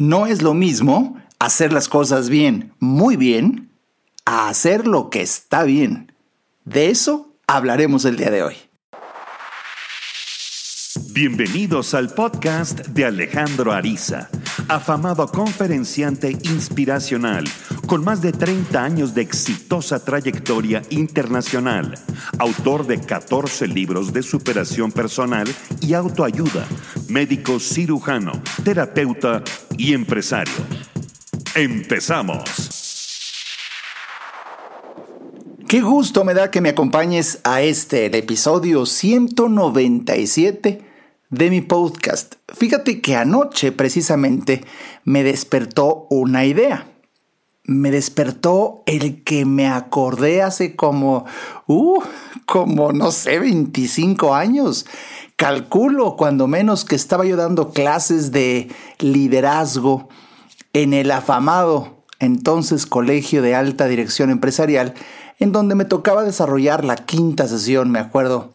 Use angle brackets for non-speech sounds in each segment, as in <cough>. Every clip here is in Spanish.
No es lo mismo hacer las cosas bien, muy bien, a hacer lo que está bien. De eso hablaremos el día de hoy. Bienvenidos al podcast de Alejandro Ariza, afamado conferenciante inspiracional con más de 30 años de exitosa trayectoria internacional, autor de 14 libros de superación personal y autoayuda, médico cirujano, terapeuta y empresario. Empezamos. Qué gusto me da que me acompañes a este, el episodio 197 de mi podcast. Fíjate que anoche precisamente me despertó una idea. Me despertó el que me acordé hace como, uh, como no sé, 25 años. Calculo cuando menos que estaba yo dando clases de liderazgo en el afamado entonces Colegio de Alta Dirección Empresarial, en donde me tocaba desarrollar la quinta sesión, me acuerdo.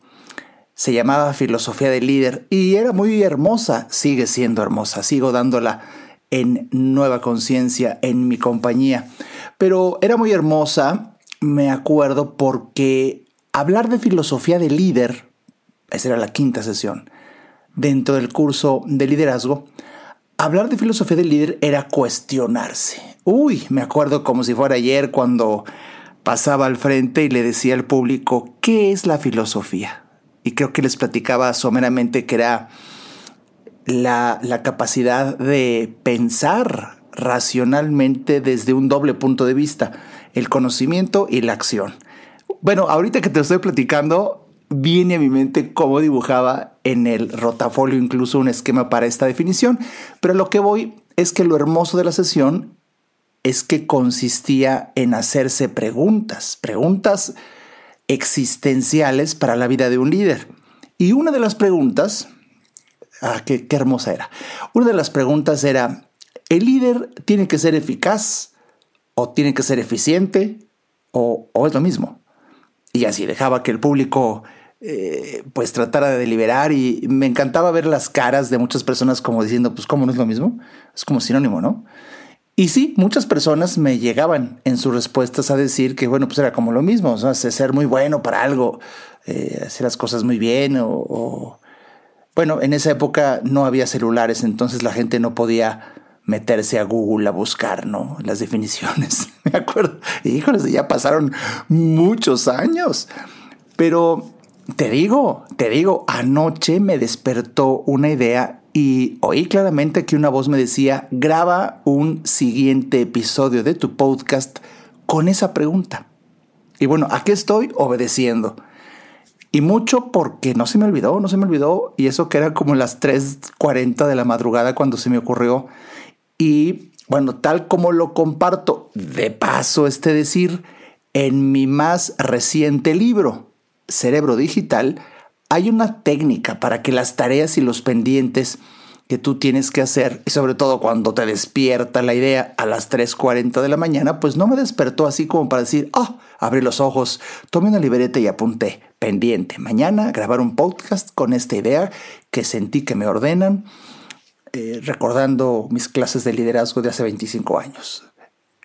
Se llamaba Filosofía del Líder y era muy hermosa, sigue siendo hermosa, sigo dándola en Nueva Conciencia, en mi compañía. Pero era muy hermosa, me acuerdo, porque hablar de filosofía del líder, esa era la quinta sesión, dentro del curso de liderazgo, hablar de filosofía del líder era cuestionarse. Uy, me acuerdo como si fuera ayer cuando pasaba al frente y le decía al público, ¿qué es la filosofía? Y creo que les platicaba someramente que era la, la capacidad de pensar racionalmente desde un doble punto de vista, el conocimiento y la acción. Bueno, ahorita que te estoy platicando, viene a mi mente cómo dibujaba en el rotafolio incluso un esquema para esta definición, pero lo que voy es que lo hermoso de la sesión es que consistía en hacerse preguntas, preguntas existenciales para la vida de un líder. Y una de las preguntas, ah, qué, hermosa era, una de las preguntas era, ¿el líder tiene que ser eficaz o tiene que ser eficiente o, es lo mismo? Y así dejaba que el público eh, pues tratara de deliberar y me encantaba ver las caras de muchas personas como diciendo, pues ¿cómo no es lo mismo? Es como sinónimo, ¿no? Y sí, muchas personas me llegaban en sus respuestas a decir que, bueno, pues era como lo mismo, o sea, ser muy bueno para algo, eh, hacer las cosas muy bien o, Bueno, en esa época no había celulares, entonces la gente no podía meterse a Google a buscar, ¿no? Las definiciones. <laughs> Me acuerdo, híjoles, ya pasaron muchos años. Pero te digo, te digo, anoche me despertó una idea y oí claramente que una voz me decía, graba un siguiente episodio de tu podcast con esa pregunta. Y bueno, aquí estoy obedeciendo. Y mucho porque no se me olvidó, no se me olvidó. Y eso que era como las 3.40 de la madrugada cuando se me ocurrió. Y bueno, tal como lo comparto, de paso este decir, en mi más reciente libro, Cerebro Digital, hay una técnica para que las tareas y los pendientes que tú tienes que hacer, y sobre todo cuando te despierta la idea a las 3.40 de la mañana, pues no me despertó así como para decir, oh, abrí los ojos, tomé una libreta y apunté, pendiente, mañana grabar un podcast con esta idea que sentí que me ordenan, eh, recordando mis clases de liderazgo de hace 25 años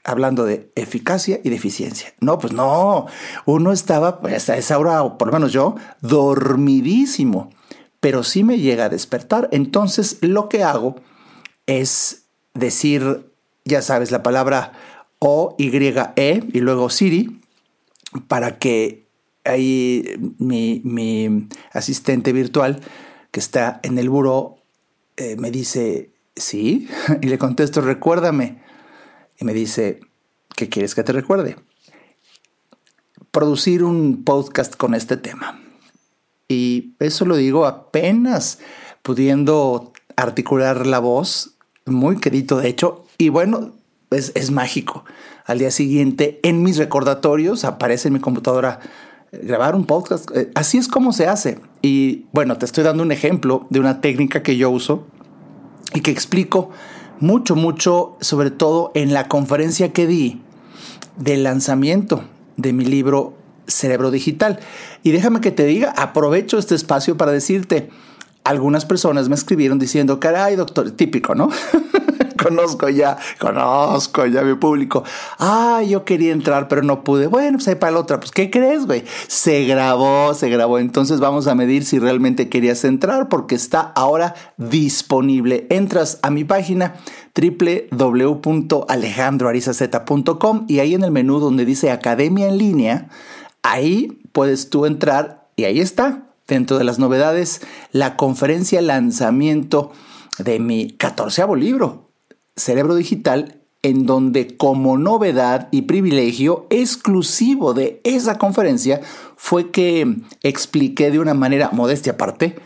hablando de eficacia y de eficiencia. No, pues no, uno estaba pues, a esa hora, o por lo menos yo, dormidísimo, pero sí me llega a despertar. Entonces lo que hago es decir, ya sabes, la palabra O, Y, E y luego Siri, para que ahí mi, mi asistente virtual que está en el buró eh, me dice, sí, <laughs> y le contesto, recuérdame y me dice, ¿qué quieres que te recuerde? Producir un podcast con este tema. Y eso lo digo apenas pudiendo articular la voz, muy querido de hecho, y bueno, es, es mágico. Al día siguiente, en mis recordatorios, aparece en mi computadora eh, grabar un podcast. Eh, así es como se hace. Y bueno, te estoy dando un ejemplo de una técnica que yo uso y que explico mucho, mucho, sobre todo en la conferencia que di del lanzamiento de mi libro Cerebro Digital. Y déjame que te diga, aprovecho este espacio para decirte, algunas personas me escribieron diciendo, caray, doctor, típico, ¿no? <laughs> conozco ya, conozco ya mi público. Ah, yo quería entrar, pero no pude. Bueno, pues ahí para la otra. Pues, ¿qué crees, güey? Se grabó, se grabó. Entonces vamos a medir si realmente querías entrar porque está ahora disponible. Entras a mi página www.alejandroarizaz.com y ahí en el menú donde dice Academia en línea, ahí puedes tú entrar y ahí está. Dentro de las novedades, la conferencia lanzamiento de mi catorceavo libro, Cerebro Digital, en donde como novedad y privilegio exclusivo de esa conferencia fue que expliqué de una manera modestia aparte,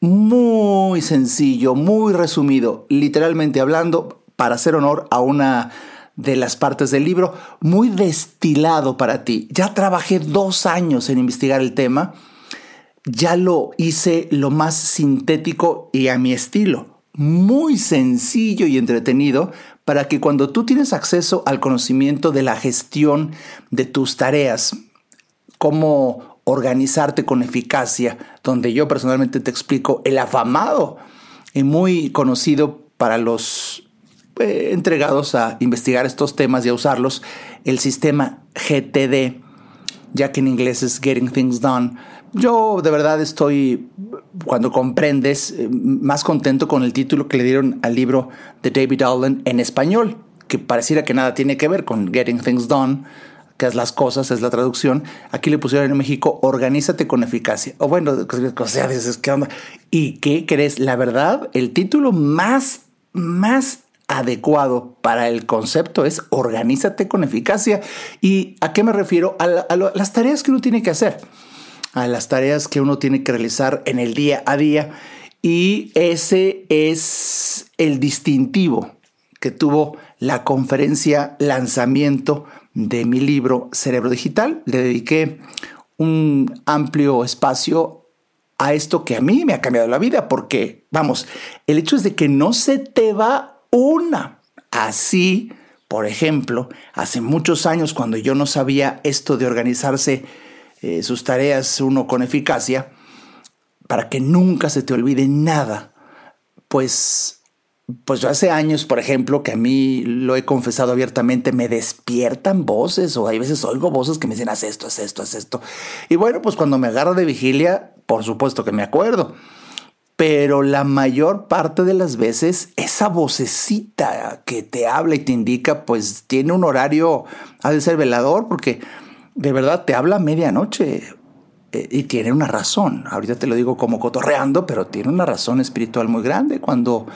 muy sencillo, muy resumido, literalmente hablando, para hacer honor a una de las partes del libro, muy destilado para ti. Ya trabajé dos años en investigar el tema, ya lo hice lo más sintético y a mi estilo muy sencillo y entretenido para que cuando tú tienes acceso al conocimiento de la gestión de tus tareas, cómo organizarte con eficacia, donde yo personalmente te explico el afamado y muy conocido para los eh, entregados a investigar estos temas y a usarlos, el sistema GTD, ya que en inglés es Getting Things Done, yo de verdad estoy, cuando comprendes, eh, más contento con el título que le dieron al libro de David Allen en español, que pareciera que nada tiene que ver con Getting Things Done, que es las cosas, es la traducción. Aquí le pusieron en México, organízate con eficacia. O bueno, o sea, dices, ¿qué onda? ¿Y qué crees? La verdad, el título más, más adecuado para el concepto es organízate con eficacia. ¿Y a qué me refiero? A, a las tareas que uno tiene que hacer a las tareas que uno tiene que realizar en el día a día. Y ese es el distintivo que tuvo la conferencia lanzamiento de mi libro Cerebro Digital. Le dediqué un amplio espacio a esto que a mí me ha cambiado la vida, porque, vamos, el hecho es de que no se te va una. Así, por ejemplo, hace muchos años cuando yo no sabía esto de organizarse eh, sus tareas uno con eficacia, para que nunca se te olvide nada, pues, pues yo hace años, por ejemplo, que a mí lo he confesado abiertamente, me despiertan voces o hay veces oigo voces que me dicen, haz esto, haz esto, haz esto. Y bueno, pues cuando me agarro de vigilia, por supuesto que me acuerdo. Pero la mayor parte de las veces esa vocecita que te habla y te indica, pues tiene un horario, ha de ser velador, porque de verdad te habla a medianoche eh, y tiene una razón. Ahorita te lo digo como cotorreando, pero tiene una razón espiritual muy grande cuando,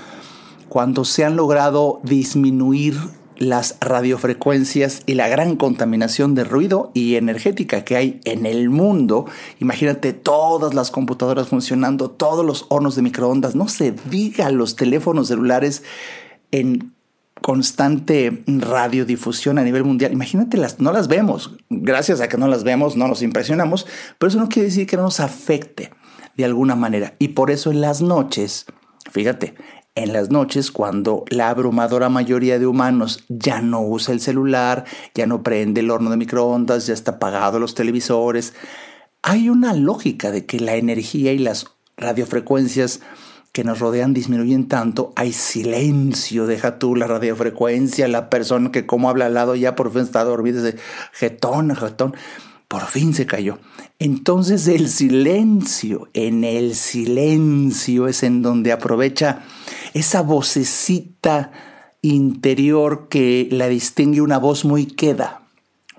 cuando se han logrado disminuir las radiofrecuencias y la gran contaminación de ruido y energética que hay en el mundo. Imagínate todas las computadoras funcionando, todos los hornos de microondas, no se diga los teléfonos celulares en constante radiodifusión a nivel mundial. Imagínate, las, no las vemos. Gracias a que no las vemos, no nos impresionamos, pero eso no quiere decir que no nos afecte de alguna manera. Y por eso en las noches, fíjate, en las noches cuando la abrumadora mayoría de humanos ya no usa el celular, ya no prende el horno de microondas, ya está apagado los televisores, hay una lógica de que la energía y las radiofrecuencias que nos rodean disminuyen tanto, hay silencio, deja tú la radiofrecuencia, la persona que como habla al lado ya por fin está dormida, dice, jetón, jetón, por fin se cayó. Entonces el silencio, en el silencio es en donde aprovecha esa vocecita interior que la distingue una voz muy queda,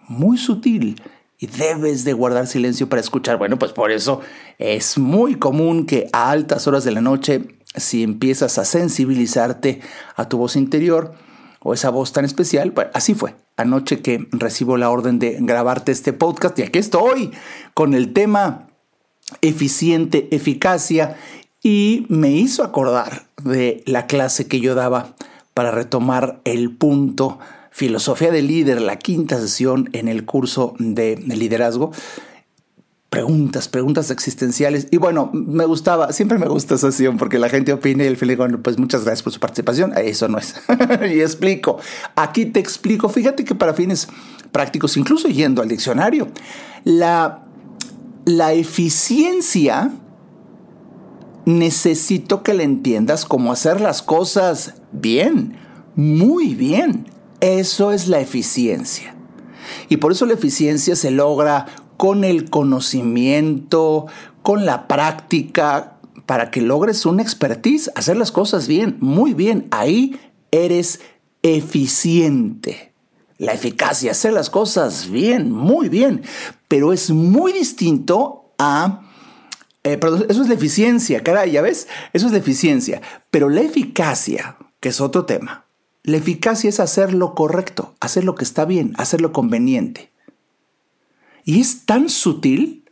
muy sutil, y debes de guardar silencio para escuchar. Bueno, pues por eso es muy común que a altas horas de la noche, si empiezas a sensibilizarte a tu voz interior o esa voz tan especial, pues así fue. Anoche que recibo la orden de grabarte este podcast y aquí estoy con el tema eficiente, eficacia y me hizo acordar de la clase que yo daba para retomar el punto Filosofía del Líder, la quinta sesión en el curso de liderazgo. Preguntas, preguntas existenciales. Y bueno, me gustaba, siempre me gusta esa sesión porque la gente opina y el fin bueno, pues muchas gracias por su participación. Eso no es. <laughs> y explico. Aquí te explico. Fíjate que para fines prácticos, incluso yendo al diccionario, la, la eficiencia necesito que le entiendas cómo hacer las cosas bien, muy bien. Eso es la eficiencia. Y por eso la eficiencia se logra con el conocimiento, con la práctica, para que logres una expertise, hacer las cosas bien, muy bien. Ahí eres eficiente. La eficacia, hacer las cosas bien, muy bien. Pero es muy distinto a... Eh, perdón, eso es la eficiencia, caray, ya ves, eso es la eficiencia. Pero la eficacia, que es otro tema, la eficacia es hacer lo correcto, hacer lo que está bien, hacer lo conveniente. Y es tan sutil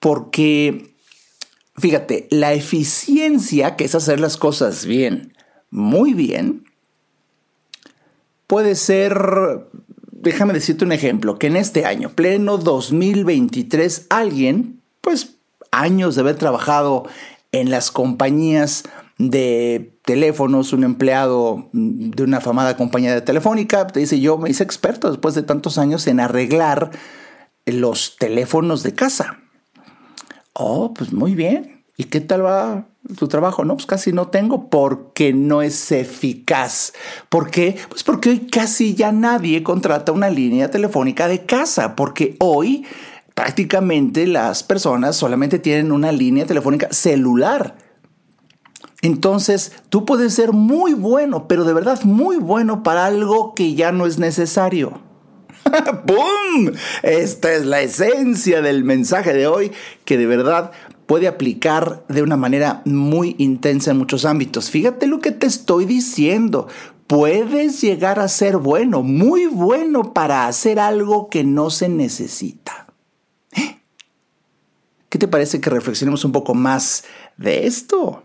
porque, fíjate, la eficiencia, que es hacer las cosas bien, muy bien, puede ser, déjame decirte un ejemplo, que en este año, pleno 2023, alguien, pues años de haber trabajado en las compañías de teléfonos, un empleado de una afamada compañía de telefónica, te dice, yo me hice experto después de tantos años en arreglar los teléfonos de casa. Oh, pues muy bien. ¿Y qué tal va tu trabajo? No, pues casi no tengo porque no es eficaz. ¿Por qué? Pues porque hoy casi ya nadie contrata una línea telefónica de casa, porque hoy prácticamente las personas solamente tienen una línea telefónica celular. Entonces, tú puedes ser muy bueno, pero de verdad muy bueno para algo que ya no es necesario. <laughs> ¡Bum! Esta es la esencia del mensaje de hoy que de verdad puede aplicar de una manera muy intensa en muchos ámbitos. Fíjate lo que te estoy diciendo. Puedes llegar a ser bueno, muy bueno para hacer algo que no se necesita. ¿Eh? ¿Qué te parece que reflexionemos un poco más de esto?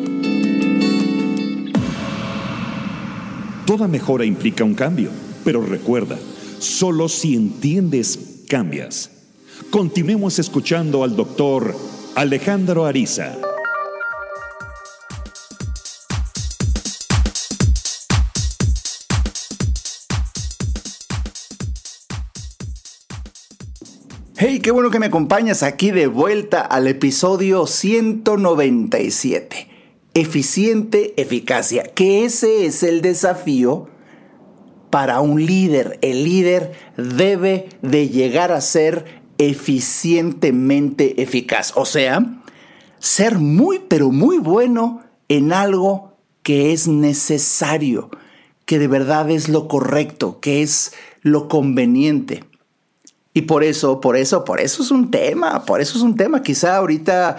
Toda mejora implica un cambio, pero recuerda, solo si entiendes, cambias. Continuemos escuchando al doctor Alejandro Ariza. Hey, qué bueno que me acompañas aquí de vuelta al episodio 197 eficiente eficacia, que ese es el desafío para un líder. El líder debe de llegar a ser eficientemente eficaz, o sea, ser muy, pero muy bueno en algo que es necesario, que de verdad es lo correcto, que es lo conveniente. Y por eso, por eso, por eso es un tema, por eso es un tema. Quizá ahorita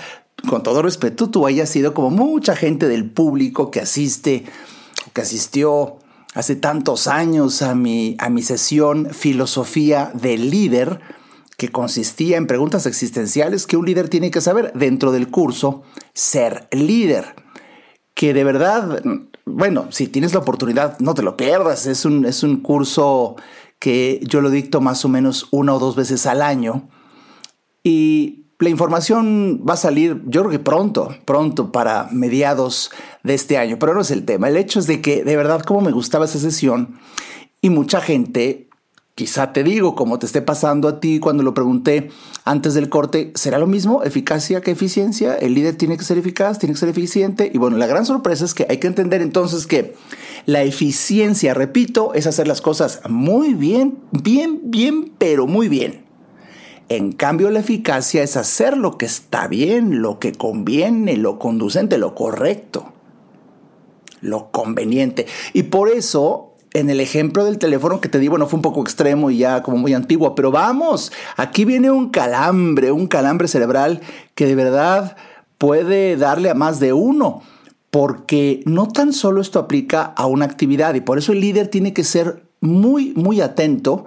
con todo respeto, tú hayas sido como mucha gente del público que asiste, que asistió hace tantos años a mi, a mi sesión Filosofía del Líder, que consistía en preguntas existenciales que un líder tiene que saber dentro del curso Ser Líder. Que de verdad, bueno, si tienes la oportunidad, no te lo pierdas. Es un, es un curso que yo lo dicto más o menos una o dos veces al año. Y la información va a salir, yo creo que pronto, pronto para mediados de este año, pero no es el tema. El hecho es de que de verdad como me gustaba esa sesión y mucha gente, quizá te digo, como te esté pasando a ti cuando lo pregunté antes del corte, ¿será lo mismo eficacia que eficiencia? El líder tiene que ser eficaz, tiene que ser eficiente. Y bueno, la gran sorpresa es que hay que entender entonces que la eficiencia, repito, es hacer las cosas muy bien, bien, bien, pero muy bien. En cambio, la eficacia es hacer lo que está bien, lo que conviene, lo conducente, lo correcto, lo conveniente. Y por eso en el ejemplo del teléfono que te di, bueno, fue un poco extremo y ya como muy antiguo, pero vamos, aquí viene un calambre, un calambre cerebral que de verdad puede darle a más de uno, porque no tan solo esto aplica a una actividad y por eso el líder tiene que ser muy, muy atento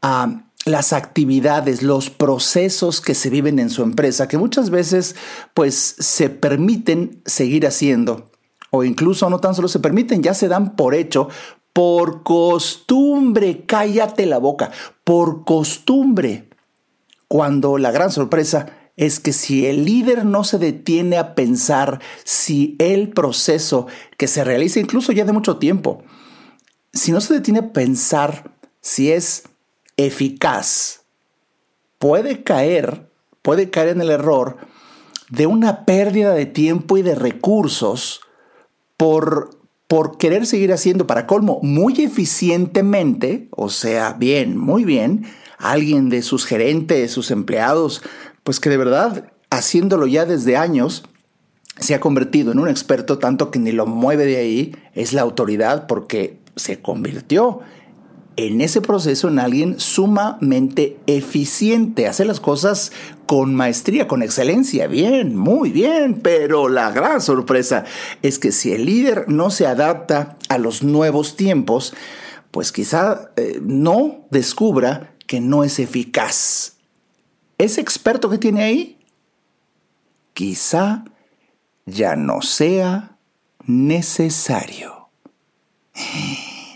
a las actividades, los procesos que se viven en su empresa, que muchas veces pues se permiten seguir haciendo o incluso no tan solo se permiten, ya se dan por hecho, por costumbre, cállate la boca, por costumbre, cuando la gran sorpresa es que si el líder no se detiene a pensar si el proceso que se realiza incluso ya de mucho tiempo, si no se detiene a pensar si es eficaz, puede caer, puede caer en el error de una pérdida de tiempo y de recursos por, por querer seguir haciendo para colmo muy eficientemente, o sea, bien, muy bien, alguien de sus gerentes, sus empleados, pues que de verdad, haciéndolo ya desde años, se ha convertido en un experto tanto que ni lo mueve de ahí, es la autoridad porque se convirtió en ese proceso en alguien sumamente eficiente, hace las cosas con maestría, con excelencia, bien, muy bien, pero la gran sorpresa es que si el líder no se adapta a los nuevos tiempos, pues quizá eh, no descubra que no es eficaz. Ese experto que tiene ahí, quizá ya no sea necesario.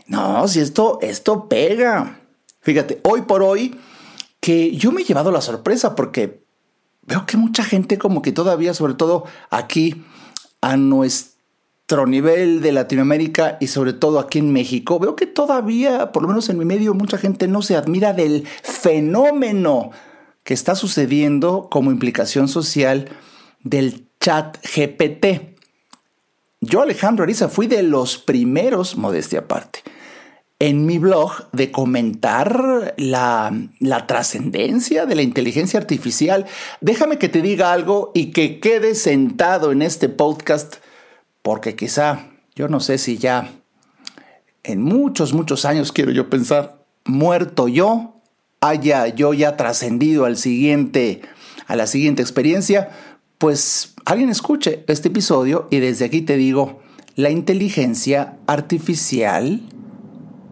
No, si esto, esto pega. Fíjate, hoy por hoy, que yo me he llevado la sorpresa porque veo que mucha gente como que todavía, sobre todo aquí, a nuestro nivel de Latinoamérica y sobre todo aquí en México, veo que todavía, por lo menos en mi medio, mucha gente no se admira del fenómeno que está sucediendo como implicación social del chat GPT. Yo, Alejandro Ariza, fui de los primeros, modestia aparte, en mi blog de comentar la, la trascendencia de la inteligencia artificial. Déjame que te diga algo y que quede sentado en este podcast, porque quizá, yo no sé si ya en muchos, muchos años, quiero yo pensar, muerto yo, haya yo ya trascendido al siguiente, a la siguiente experiencia, pues alguien escuche este episodio y desde aquí te digo, la inteligencia artificial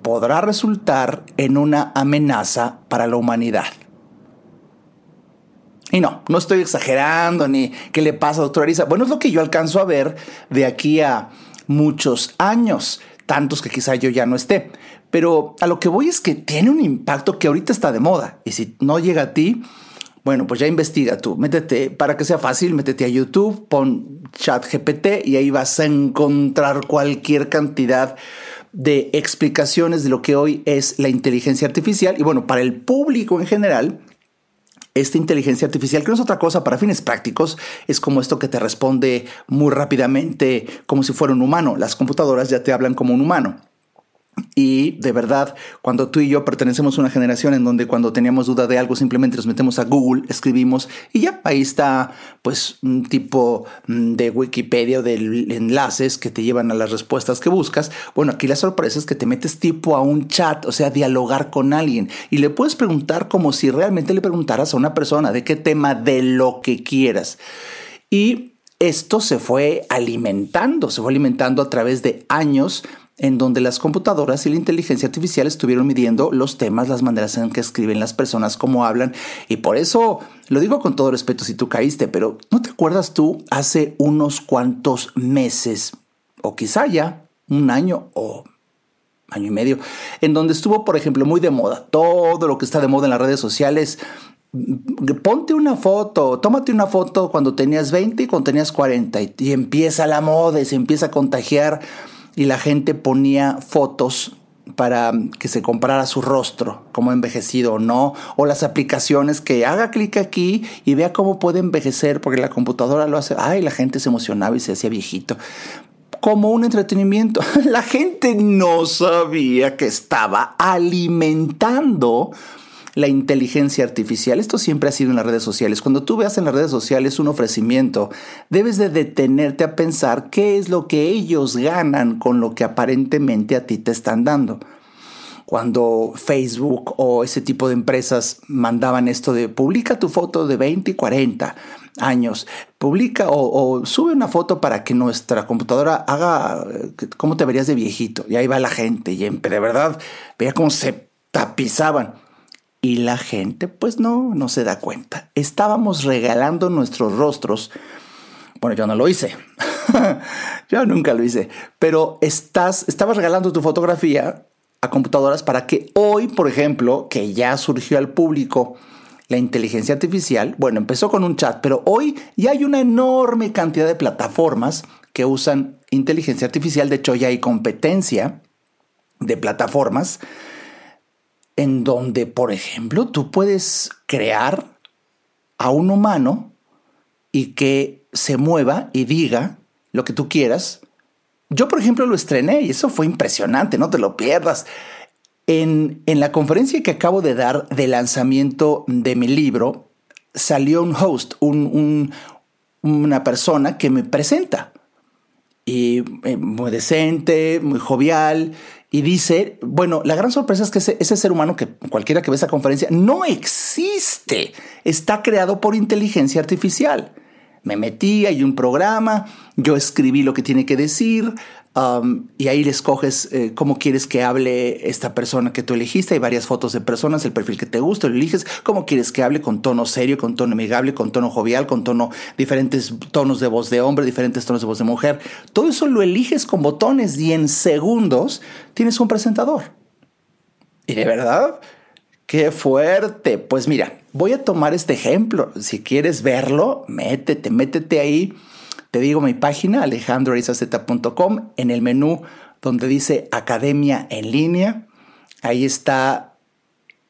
podrá resultar en una amenaza para la humanidad. Y no, no estoy exagerando ni qué le pasa, doctora Arisa. Bueno, es lo que yo alcanzo a ver de aquí a muchos años, tantos que quizá yo ya no esté. Pero a lo que voy es que tiene un impacto que ahorita está de moda. Y si no llega a ti, bueno, pues ya investiga tú. Métete, para que sea fácil, métete a YouTube, pon chat GPT y ahí vas a encontrar cualquier cantidad explicaciones de lo que hoy es la inteligencia artificial. Y bueno, para el público en general, esta inteligencia artificial, que no es otra cosa para fines prácticos, es como esto que te responde muy rápidamente como si fuera un humano. Las computadoras ya te hablan como un humano. Y de verdad, cuando tú y yo pertenecemos a una generación en donde cuando teníamos duda de algo simplemente nos metemos a Google, escribimos y ya ahí está pues un tipo mm, de Wikipedia o de enlaces que te llevan a las respuestas que buscas. Bueno, aquí la sorpresa es que te metes tipo a un chat, o sea, dialogar con alguien y le puedes preguntar como si realmente le preguntaras a una persona de qué tema, de lo que quieras. Y esto se fue alimentando, se fue alimentando a través de años en donde las computadoras y la inteligencia artificial estuvieron midiendo los temas, las maneras en que escriben las personas, cómo hablan. Y por eso lo digo con todo respeto si tú caíste, pero ¿no te acuerdas tú hace unos cuantos meses, o quizá ya un año o año y medio, en donde estuvo, por ejemplo, muy de moda, todo lo que está de moda en las redes sociales, ponte una foto, tómate una foto cuando tenías 20 y cuando tenías 40 y, empieza la moda y se empieza a contagiar y la gente ponía fotos para que se comprara su rostro, como envejecido o no, o las aplicaciones que haga clic aquí y vea cómo puede envejecer, porque la computadora lo hace, ay, la gente se emocionaba y se hacía viejito. Como un entretenimiento. <laughs> La gente no sabía que estaba alimentando la inteligencia artificial. Esto siempre ha sido en las redes sociales. Cuando tú veas en las redes sociales un ofrecimiento, debes de detenerte a pensar qué es lo que ellos ganan con lo que aparentemente a ti te están dando. Cuando Facebook o ese tipo de empresas mandaban esto de publica tu foto de 20 y 40 años, publica o, sube una foto para que nuestra computadora haga eh, cómo te verías de viejito. Y ahí va la gente y de verdad veía cómo se tapizaban. Y la gente pues no, no se da cuenta. Estábamos regalando nuestros rostros. Bueno, yo no lo hice. <laughs> yo nunca lo hice. Pero estás, estabas regalando tu fotografía a computadoras para que hoy, por ejemplo, que ya surgió al público, la inteligencia artificial, bueno, empezó con un chat, pero hoy ya hay una enorme cantidad de plataformas que usan inteligencia artificial. De hecho, ya hay competencia de plataformas en donde, por ejemplo, tú puedes crear a un humano y que se mueva y diga lo que tú quieras. Yo, por ejemplo, lo estrené y eso fue impresionante, no te lo pierdas. En, la conferencia que acabo de dar de lanzamiento de mi libro, salió un host, una persona que me presenta. Y eh, muy decente, muy jovial, y dice, bueno, la gran sorpresa es que ese, ser humano que cualquiera que ve esa conferencia no existe, está creado por inteligencia artificial. Me metí, hay un programa, yo escribí lo que tiene que decir, Um, y ahí le escoges eh, cómo quieres que hable esta persona que tú elegiste. Hay varias fotos de personas, el perfil que te gusta, lo eliges. Cómo quieres que hable con tono serio, con tono amigable, con tono jovial, con tono diferentes tonos de voz de hombre, diferentes tonos de voz de mujer. Todo eso lo eliges con botones y en segundos tienes un presentador. Y de verdad, qué fuerte. Pues mira, voy a tomar este ejemplo. Si quieres verlo, métete, métete ahí te digo mi página, alejandroarizaz.com, en el menú donde dice Academia en línea. Ahí está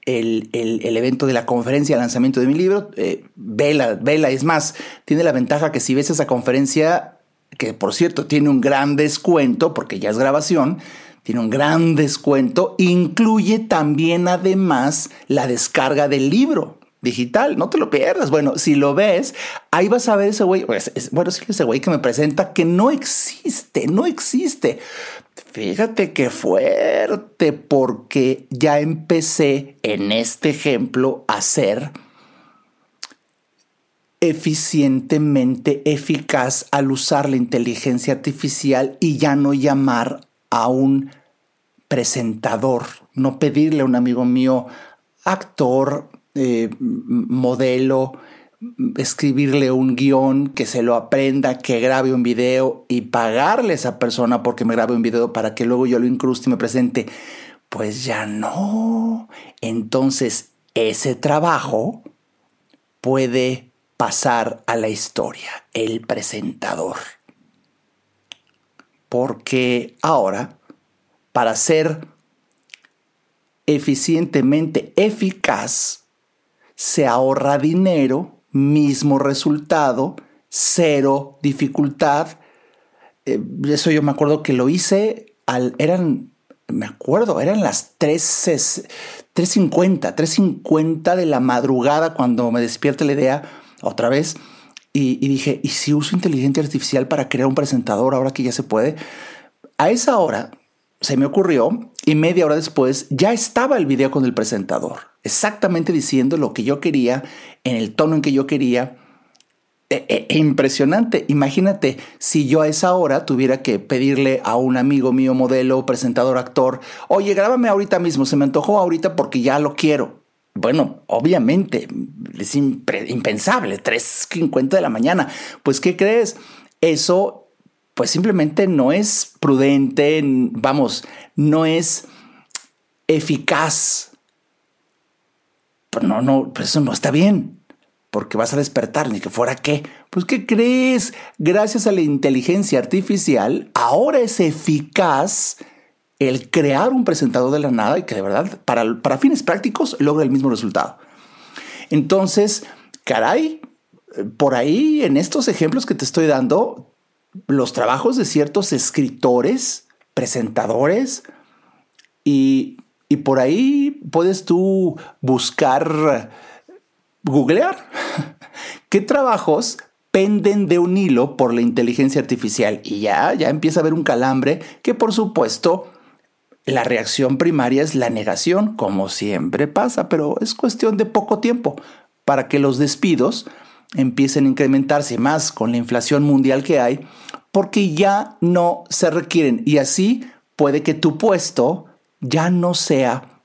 el, evento de la conferencia, el lanzamiento de mi libro. Eh, vela, vela. Es más, tiene la ventaja que si ves esa conferencia, que por cierto tiene un gran descuento, porque ya es grabación, tiene un gran descuento, incluye también además la descarga del libro digital, no te lo pierdas. Bueno, si lo ves, ahí vas a ver ese güey, pues, bueno, sí, ese güey que me presenta que no existe, no existe. Fíjate qué fuerte, porque ya empecé en este ejemplo a ser eficientemente eficaz al usar la inteligencia artificial y ya no llamar a un presentador, no pedirle a un amigo mío, actor, eh, modelo, escribirle un guion, que se lo aprenda, que grabe un video y pagarle a esa persona porque me grabe un video para que luego yo lo incruste y me presente. Pues ya no. Entonces, ese trabajo puede pasar a la historia, el presentador. Porque ahora, para ser eficientemente eficaz, se ahorra dinero, mismo resultado, cero dificultad. Eh, eso yo me acuerdo que lo hice, al, eran, me acuerdo, eran las 3.50, 3.50 de la madrugada cuando me despierta la idea otra vez. Y, y, dije, ¿y si uso inteligencia artificial para crear un presentador ahora que ya se puede? A esa hora se me ocurrió y media hora después ya estaba el video con el presentador exactamente diciendo lo que yo quería, en el tono en que yo quería. E, e, e impresionante. Imagínate si yo a esa hora tuviera que pedirle a un amigo mío, modelo, presentador, actor, oye, grábame ahorita mismo, se me antojó ahorita porque ya lo quiero. Bueno, obviamente, es impensable, 3.50 de la mañana. Pues, ¿qué crees? Eso, pues simplemente no es prudente, vamos, no es eficaz pero no, no, pues eso no está bien, porque vas a despertar, ni que fuera qué. Pues, ¿qué crees? Gracias a la inteligencia artificial, ahora es eficaz el crear un presentador de la nada y que de verdad, para, para fines prácticos, logra el mismo resultado. Entonces, caray, por ahí en estos ejemplos que te estoy dando, los trabajos de ciertos escritores, presentadores y Y por ahí puedes tú buscar, googlear, <laughs> qué trabajos penden de un hilo por la inteligencia artificial. Y ya, ya empieza a haber un calambre que por supuesto la reacción primaria es la negación, como siempre pasa, pero es cuestión de poco tiempo para que los despidos empiecen a incrementarse más con la inflación mundial que hay, porque ya no se requieren y así puede que tu puesto ya no sea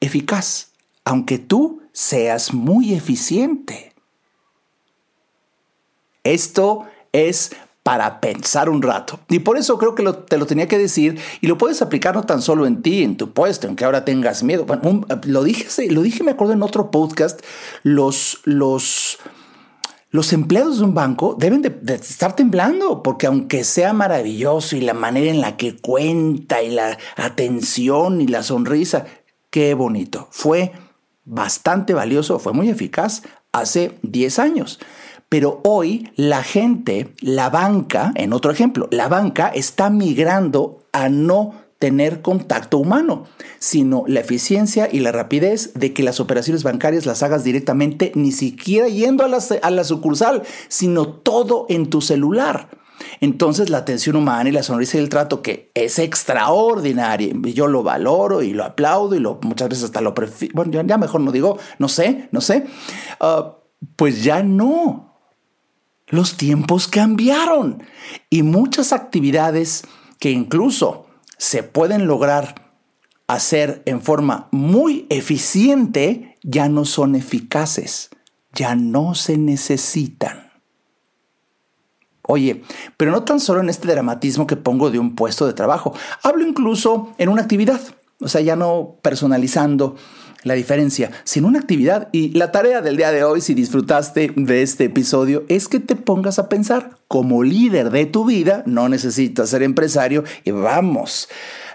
eficaz, aunque tú seas muy eficiente. Esto es para pensar un rato. Y por eso creo que te lo tenía que decir y lo puedes aplicar no tan solo en ti, en tu puesto, en que ahora tengas miedo. lo, dije, lo dije, me acuerdo en otro podcast, los, los, los empleados de un banco deben de, estar temblando, porque aunque sea maravilloso y la manera en la que cuenta y la atención y la sonrisa, qué bonito. Fue bastante valioso, fue muy eficaz hace 10 años. Pero hoy la gente, la banca, en otro ejemplo, la banca está migrando a no tener contacto humano, sino la eficiencia y la rapidez de que las operaciones bancarias las hagas directamente, ni siquiera yendo a la, a la sucursal, sino todo en tu celular. Entonces la atención humana y la sonrisa y el trato que es extraordinaria, yo lo valoro y lo aplaudo y lo, muchas veces hasta lo prefiero, bueno, ya, mejor no digo, no sé, no sé, ah, pues ya no. Los tiempos cambiaron y muchas actividades que incluso se pueden lograr hacer en forma muy eficiente ya no son eficaces, ya no se necesitan. Oye, pero no tan solo en este dramatismo que pongo de un puesto de trabajo, hablo incluso en una actividad, o sea, ya no personalizando la diferencia, sin una actividad. Y la tarea del día de hoy, si disfrutaste de este episodio, es que te pongas a pensar, como líder de tu vida, no necesitas ser empresario y vamos,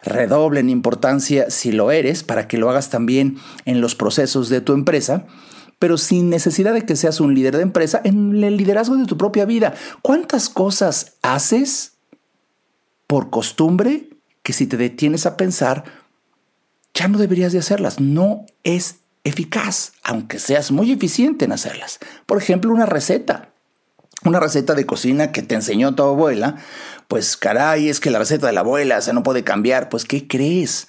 redoble en importancia si lo eres, para que lo hagas también en los procesos de tu empresa pero sin necesidad de que seas un líder de empresa, en el liderazgo de tu propia vida. ¿Cuántas cosas haces por costumbre que si te detienes a pensar, ya no deberías de hacerlas. No es eficaz, aunque seas muy eficiente en hacerlas. Por ejemplo, una receta. Una receta de cocina que te enseñó tu abuela, pues caray, es que la receta de la abuela se no puede cambiar. Pues, ¿qué crees?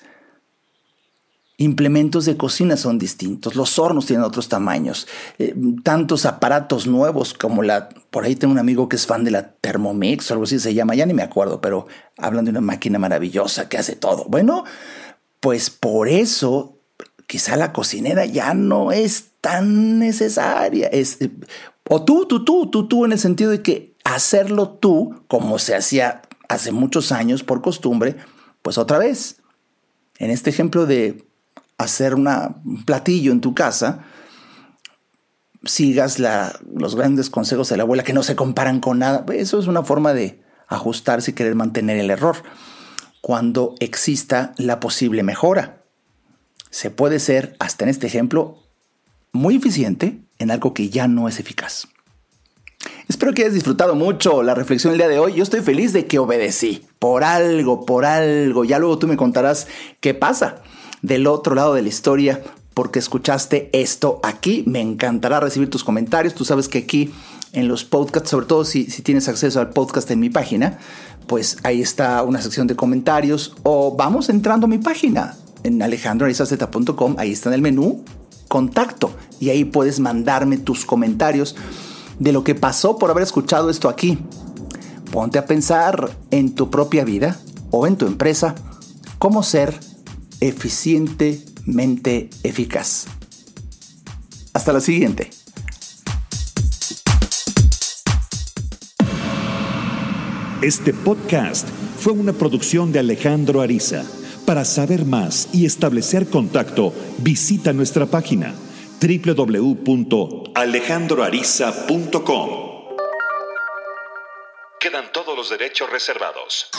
Implementos de cocina son distintos, los hornos tienen otros tamaños, eh, tantos aparatos nuevos como la, por ahí tengo un amigo que es fan de la Thermomix o algo así se llama, ya ni me acuerdo, pero hablan de una máquina maravillosa que hace todo. Bueno, pues por eso quizá la cocinera ya no es tan necesaria. Es, o tú, tú, tú, tú, tú, en el sentido de que hacerlo tú, como se hacía hace muchos años por costumbre, pues otra vez. En este ejemplo de hacer un platillo en tu casa, sigas los grandes consejos de la abuela que no se comparan con nada. Eso es una forma de ajustarse y querer mantener el error cuando exista la posible mejora. Se puede ser, hasta en este ejemplo, muy eficiente en algo que ya no es eficaz. Espero que hayas disfrutado mucho la reflexión del día de hoy. Yo estoy feliz de que obedecí. Por algo, por algo. Ya luego tú me contarás qué pasa del otro lado de la historia porque escuchaste esto aquí. Me encantará recibir tus comentarios. Tú sabes que aquí en los podcasts, sobre todo si, tienes acceso al podcast en mi página, pues ahí está una sección de comentarios o vamos entrando a mi página en alejandroarizazeta.com, ahí está en el menú contacto y ahí puedes mandarme tus comentarios de lo que pasó por haber escuchado esto aquí. Ponte a pensar en tu propia vida o en tu empresa cómo ser eficientemente eficaz. Hasta la siguiente. Este podcast fue una producción de Alejandro Ariza. Para saber más y establecer contacto, visita nuestra página www.alejandroariza.com. Quedan todos los derechos reservados.